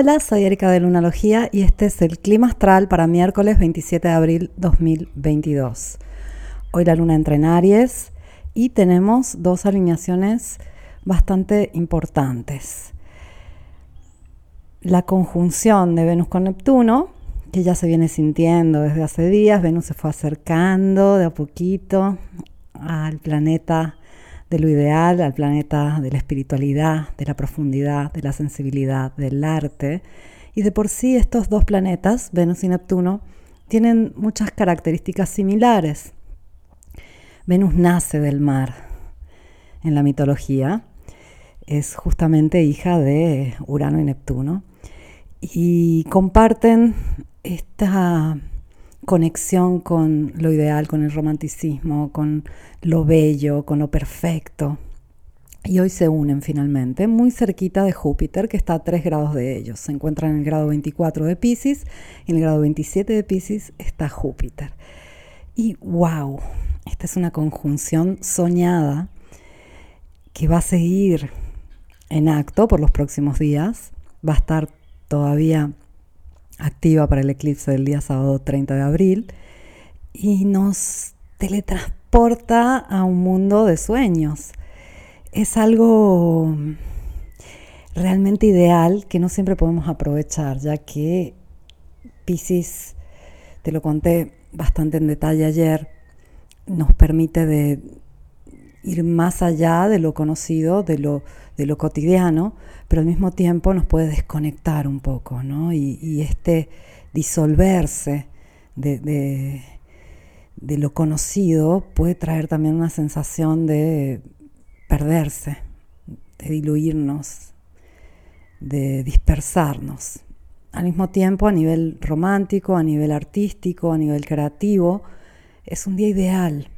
Hola, soy Erika de Lunalogía y este es el clima astral para miércoles 27 de abril 2022. Hoy la luna entra en Aries y tenemos dos alineaciones bastante importantes. La conjunción de Venus con Neptuno, que ya se viene sintiendo desde hace días, Venus se fue acercando de a poquito al planeta de lo ideal al planeta de la espiritualidad, de la profundidad, de la sensibilidad, del arte. Y de por sí estos dos planetas, Venus y Neptuno, tienen muchas características similares. Venus nace del mar en la mitología, es justamente hija de Urano y Neptuno, y comparten esta conexión con lo ideal, con el romanticismo, con lo bello, con lo perfecto. Y hoy se unen finalmente, muy cerquita de Júpiter, que está a 3 grados de ellos. Se encuentran en el grado 24 de Pisces y en el grado 27 de Pisces está Júpiter. Y wow, esta es una conjunción soñada que va a seguir en acto por los próximos días. Va a estar todavía activa para el eclipse del día sábado 30 de abril y nos teletransporta a un mundo de sueños. Es algo realmente ideal que no siempre podemos aprovechar, ya que Pisces, te lo conté bastante en detalle ayer, nos permite de ir más allá de lo conocido, de lo, de lo cotidiano, pero al mismo tiempo nos puede desconectar un poco, ¿no? Y, este disolverse de, de, lo conocido puede traer también una sensación de perderse, de diluirnos, de dispersarnos. Al mismo tiempo, a nivel romántico, a nivel artístico, a nivel creativo, es un día ideal.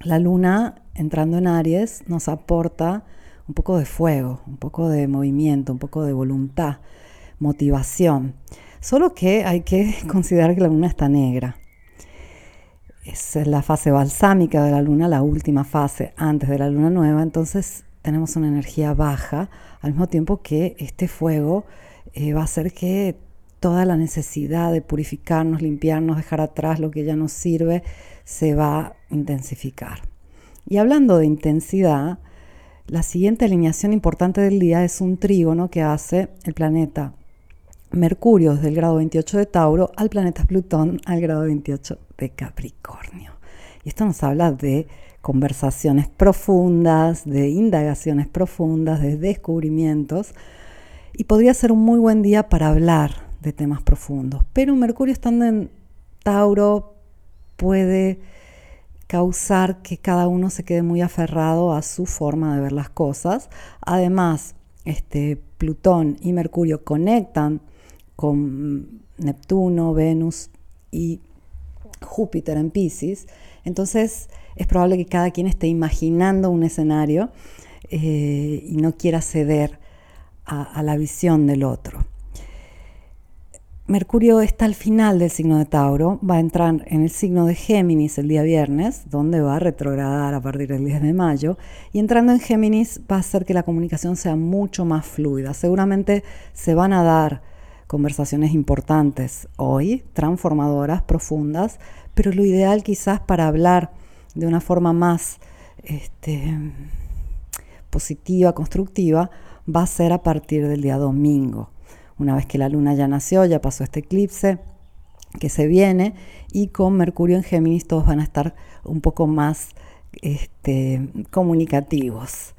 La luna entrando en Aries nos aporta un poco de fuego, un poco de movimiento, un poco de voluntad, motivación. Solo que hay que considerar que la luna está negra. Es la fase balsámica de la luna, la última fase antes de la luna nueva, entonces tenemos una energía baja, al mismo tiempo que este fuego eh, va a hacer que toda la necesidad de purificarnos, limpiarnos, dejar atrás lo que ya nos sirve, se va a intensificar. Y hablando de intensidad, la siguiente alineación importante del día es un trígono que hace el planeta Mercurio desde el grado 28 de Tauro al planeta Plutón al grado 28 de Capricornio. Y esto nos habla de conversaciones profundas, de indagaciones profundas, de descubrimientos. Y podría ser un muy buen día para hablar de temas profundos. Pero Mercurio estando en Tauro puede causar que cada uno se quede muy aferrado a su forma de ver las cosas. Además, este, Plutón y Mercurio conectan con Neptuno, Venus y Júpiter en Pisces. Entonces es probable que cada quien esté imaginando un escenario eh, y no quiera ceder a la visión del otro. Mercurio está al final del signo de Tauro, va a entrar en el signo de Géminis el día viernes, donde va a retrogradar a partir del 10 de mayo, y entrando en Géminis va a hacer que la comunicación sea mucho más fluida. Seguramente se van a dar conversaciones importantes hoy, transformadoras, profundas, pero lo ideal quizás para hablar de una forma más este, positiva, constructiva, va a ser a partir del día domingo una vez que la luna ya nació, ya pasó este eclipse que se viene y con Mercurio en Géminis todos van a estar un poco más este, comunicativos.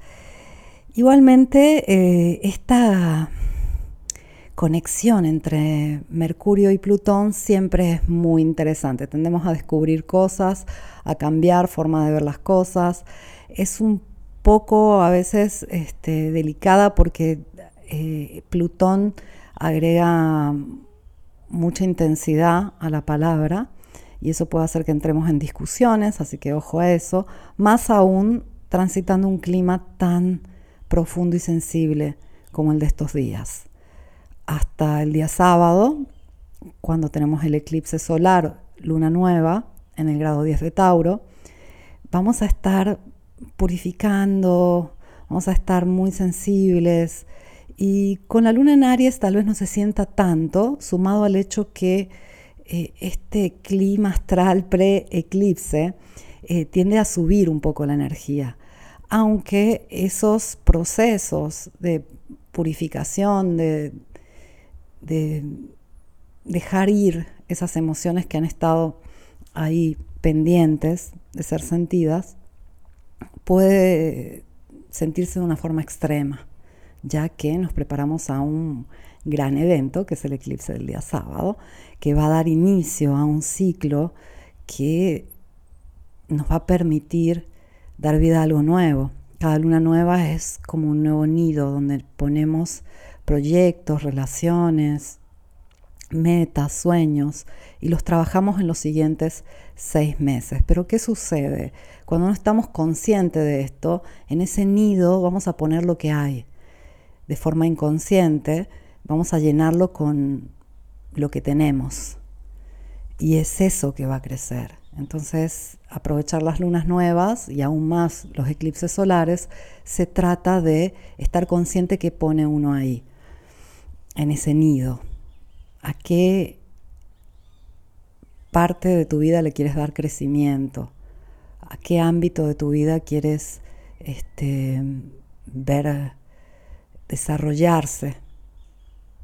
Igualmente, eh, esta conexión entre Mercurio y Plutón siempre es muy interesante. Tendemos a descubrir cosas, a cambiar forma de ver las cosas. Es un poco a veces este, delicada porque eh, Plutón agrega mucha intensidad a la palabra y eso puede hacer que entremos en discusiones, así que ojo a eso, más aún transitando un clima tan profundo y sensible como el de estos días. Hasta el día sábado, cuando tenemos el eclipse solar, luna nueva, en el grado 10 de Tauro, vamos a estar purificando, vamos a estar muy sensibles, Y con la luna en Aries tal vez no se sienta tanto, sumado al hecho que eh, este clima astral pre-eclipse eh, tiende a subir un poco la energía, aunque esos procesos de purificación, de, de dejar ir esas emociones que han estado ahí pendientes de ser sentidas, puede sentirse de una forma extrema, ya que nos preparamos a un gran evento, que es el eclipse del día sábado, que va a dar inicio a un ciclo que nos va a permitir dar vida a algo nuevo. Cada luna nueva es como un nuevo nido donde ponemos proyectos, relaciones, metas, sueños y los trabajamos en los siguientes seis meses. Pero ¿qué sucede? Cuando no estamos conscientes de esto, en ese nido vamos a poner lo que hay. De forma inconsciente vamos a llenarlo con lo que tenemos. Y es eso que va a crecer. Entonces, aprovechar las lunas nuevas y aún más los eclipses solares, se trata de estar consciente que pone uno ahí, en ese nido. ¿A qué parte de tu vida le quieres dar crecimiento? ¿A qué ámbito de tu vida quieres este, ver desarrollarse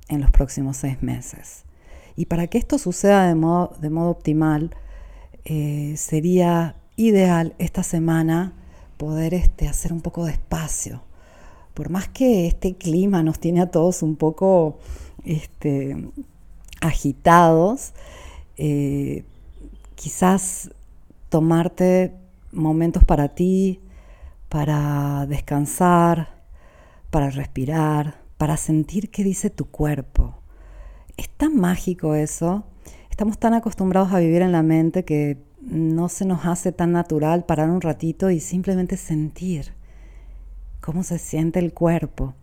en los próximos seis meses? Y para que esto suceda de modo, de modo optimal, eh, sería ideal esta semana poder este, hacer un poco de espacio. Por más que este clima nos tiene a todos un poco este, agitados, eh, quizás tomarte momentos para ti, para descansar, para respirar, para sentir qué dice tu cuerpo. Es tan mágico eso Estamos tan acostumbrados a vivir en la mente que no se nos hace tan natural parar un ratito y simplemente sentir cómo se siente el cuerpo.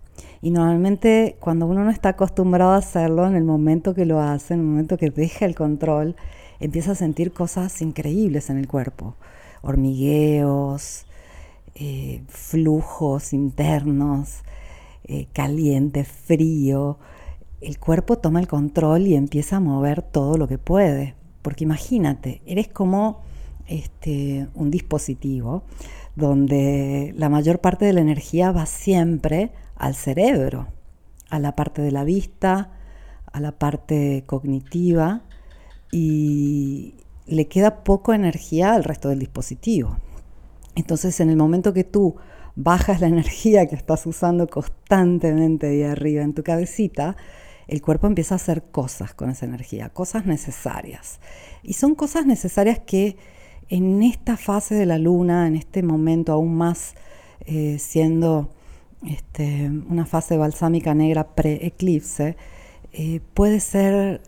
Y normalmente cuando uno no está acostumbrado a hacerlo, en el momento que lo hace, en el momento que deja el control, empieza a sentir cosas increíbles en el cuerpo. Hormigueos, eh, flujos internos, eh, caliente, frío, el cuerpo toma el control y empieza a mover todo lo que puede. Porque imagínate, eres como este, un dispositivo donde la mayor parte de la energía va siempre al cerebro, a la parte de la vista, a la parte cognitiva y le queda poca energía al resto del dispositivo. Entonces, en el momento que tú bajas la energía que estás usando constantemente de arriba en tu cabecita, el cuerpo empieza a hacer cosas con esa energía, cosas necesarias. Y son cosas necesarias que en esta fase de la luna, en este momento aún más eh, siendo este, una fase balsámica negra pre-eclipse, eh, puede ser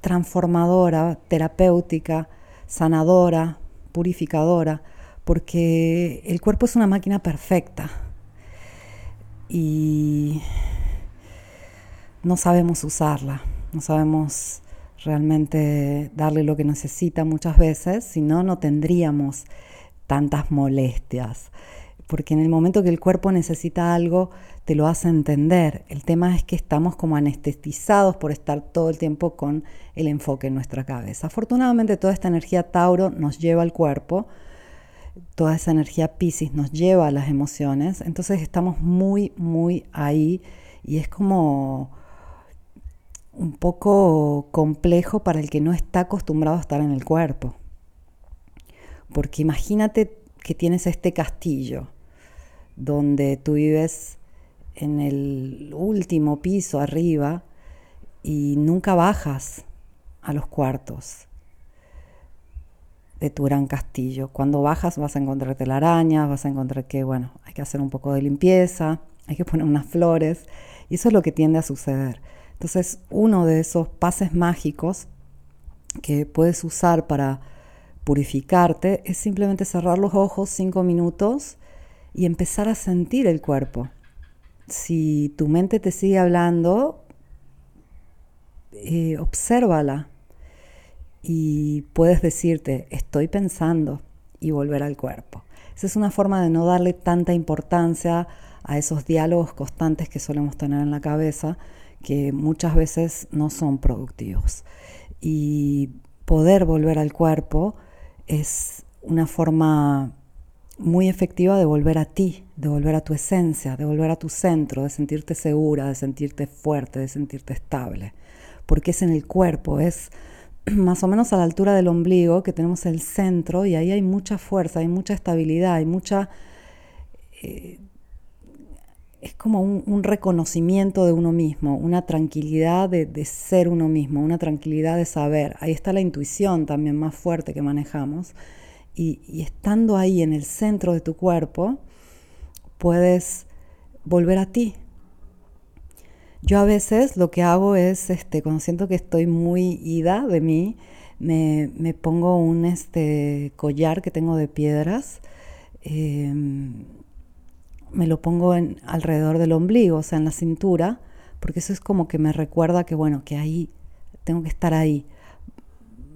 transformadora, terapéutica, sanadora, purificadora, porque el cuerpo es una máquina perfecta. Y no sabemos usarla, no sabemos realmente darle lo que necesita muchas veces, si no, no tendríamos tantas molestias. Porque en el momento que el cuerpo necesita algo, te lo hace entender. El tema es que estamos como anestetizados por estar todo el tiempo con el enfoque en nuestra cabeza. Afortunadamente toda esta energía Tauro nos lleva al cuerpo, toda esa energía Pisces nos lleva a las emociones, entonces estamos muy, muy ahí y es como un poco complejo para el que no está acostumbrado a estar en el cuerpo. Porque imagínate que tienes este castillo donde tú vives en el último piso arriba y nunca bajas a los cuartos de tu gran castillo. Cuando bajas vas a encontrar telarañas, vas a encontrar que, bueno, hay que hacer un poco de limpieza, hay que poner unas flores, y eso es lo que tiende a suceder. Entonces, uno de esos pases mágicos que puedes usar para purificarte es simplemente cerrar los ojos cinco minutos y empezar a sentir el cuerpo. Si tu mente te sigue hablando, eh, obsérvala y puedes decirte, estoy pensando y volver al cuerpo. Esa es una forma de no darle tanta importancia a esos diálogos constantes que solemos tener en la cabeza, que muchas veces no son productivos. Y poder volver al cuerpo es una forma muy efectiva de volver a ti, de volver a tu esencia, de volver a tu centro, de sentirte segura, de sentirte fuerte, de sentirte estable. Porque es en el cuerpo, es más o menos a la altura del ombligo que tenemos el centro y ahí hay mucha fuerza, hay mucha estabilidad, hay mucha... Eh, es como un, reconocimiento de uno mismo, una tranquilidad de, ser uno mismo, una tranquilidad de saber. Ahí está la intuición también más fuerte que manejamos y, estando ahí en el centro de tu cuerpo, puedes volver a ti. Yo a veces lo que hago es, este, cuando siento que estoy muy ida de mí, me, pongo un este, collar que tengo de piedras, em, me lo pongo en, alrededor del ombligo, o sea, en la cintura, porque eso es como que me recuerda que, bueno, que ahí tengo que estar ahí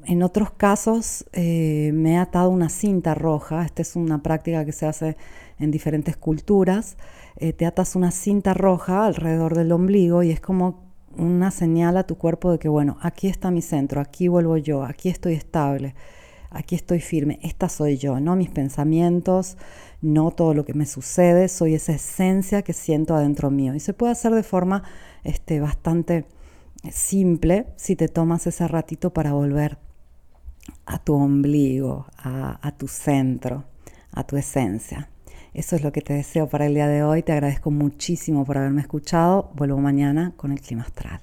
en otros casos eh, me he atado una cinta roja, esta es una práctica que se hace en diferentes culturas, eh, te atas una cinta roja alrededor del ombligo y es como una señal a tu cuerpo de que, bueno, aquí está mi centro, aquí vuelvo yo, aquí estoy estable, aquí estoy firme, esta soy yo, no mis pensamientos, no todo lo que me sucede, soy esa esencia que siento adentro mío. Y se puede hacer de forma este, bastante simple si te tomas ese ratito para volver a tu ombligo, a, tu centro, a tu esencia. Eso es lo que te deseo para el día de hoy. Te agradezco muchísimo por haberme escuchado. Vuelvo mañana con el clima astral.